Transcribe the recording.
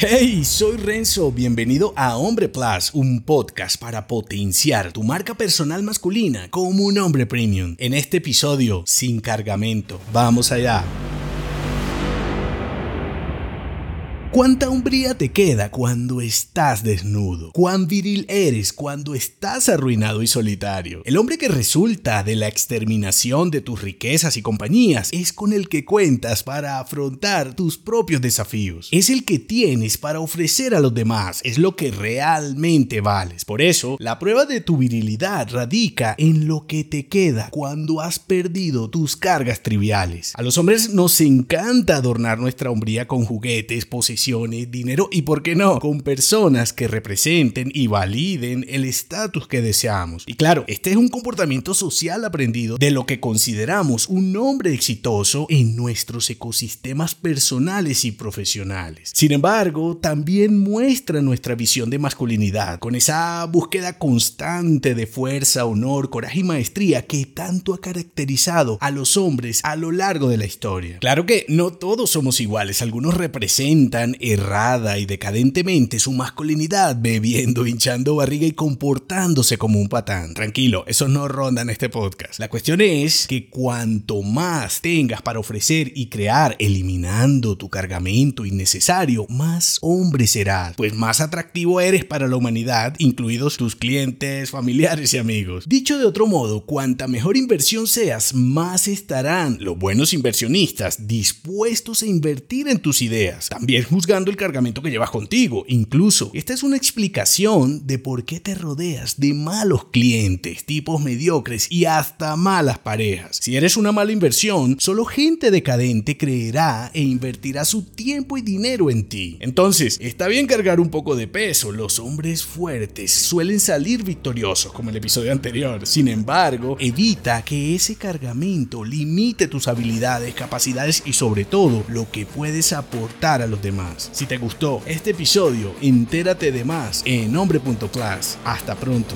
Hey, soy Renzo, bienvenido a Hombre Plus, un podcast para potenciar tu marca personal masculina como un hombre premium. En este episodio, sin cargamento. Vamos allá. ¿Cuánta hombría te queda cuando estás desnudo? ¿Cuán viril eres cuando estás arruinado y solitario? El hombre que resulta de la exterminación de tus riquezas y compañías es con el que cuentas para afrontar tus propios desafíos. Es el que tienes para ofrecer a los demás, es lo que realmente vales. Por eso, la prueba de tu virilidad radica en lo que te queda cuando has perdido tus cargas triviales. A los hombres nos encanta adornar nuestra hombría con juguetes, posiciones dinero y, ¿por qué no?, con personas que representen y validen el estatus que deseamos. Y claro, este es un comportamiento social aprendido de lo que consideramos un hombre exitoso en nuestros ecosistemas personales y profesionales. Sin embargo, también muestra nuestra visión de masculinidad, con esa búsqueda constante de fuerza, honor, coraje y maestría que tanto ha caracterizado a los hombres a lo largo de la historia. Claro que no todos somos iguales, algunos representan errada y decadentemente su masculinidad, bebiendo, hinchando barriga y comportándose como un patán. Tranquilo, eso no ronda en este podcast. La cuestión es que cuanto más tengas para ofrecer y crear, eliminando tu cargamento innecesario, más hombre serás, pues más atractivo eres para la humanidad, incluidos tus clientes, familiares y amigos. Dicho de otro modo, cuanta mejor inversión seas, más estarán los buenos inversionistas dispuestos a invertir en tus ideas. También juzgando el cargamento que llevas contigo. Incluso, esta es una explicación de por qué te rodeas de malos clientes, tipos mediocres y hasta malas parejas. Si eres una mala inversión, solo gente decadente creerá e invertirá su tiempo y dinero en ti. Entonces, está bien cargar un poco de peso. Los hombres fuertes suelen salir victoriosos, como el episodio anterior. Sin embargo, evita que ese cargamento limite tus habilidades, capacidades y sobre todo lo que puedes aportar a los demás. Si te gustó este episodio, entérate de más en hombre.class. Hasta pronto.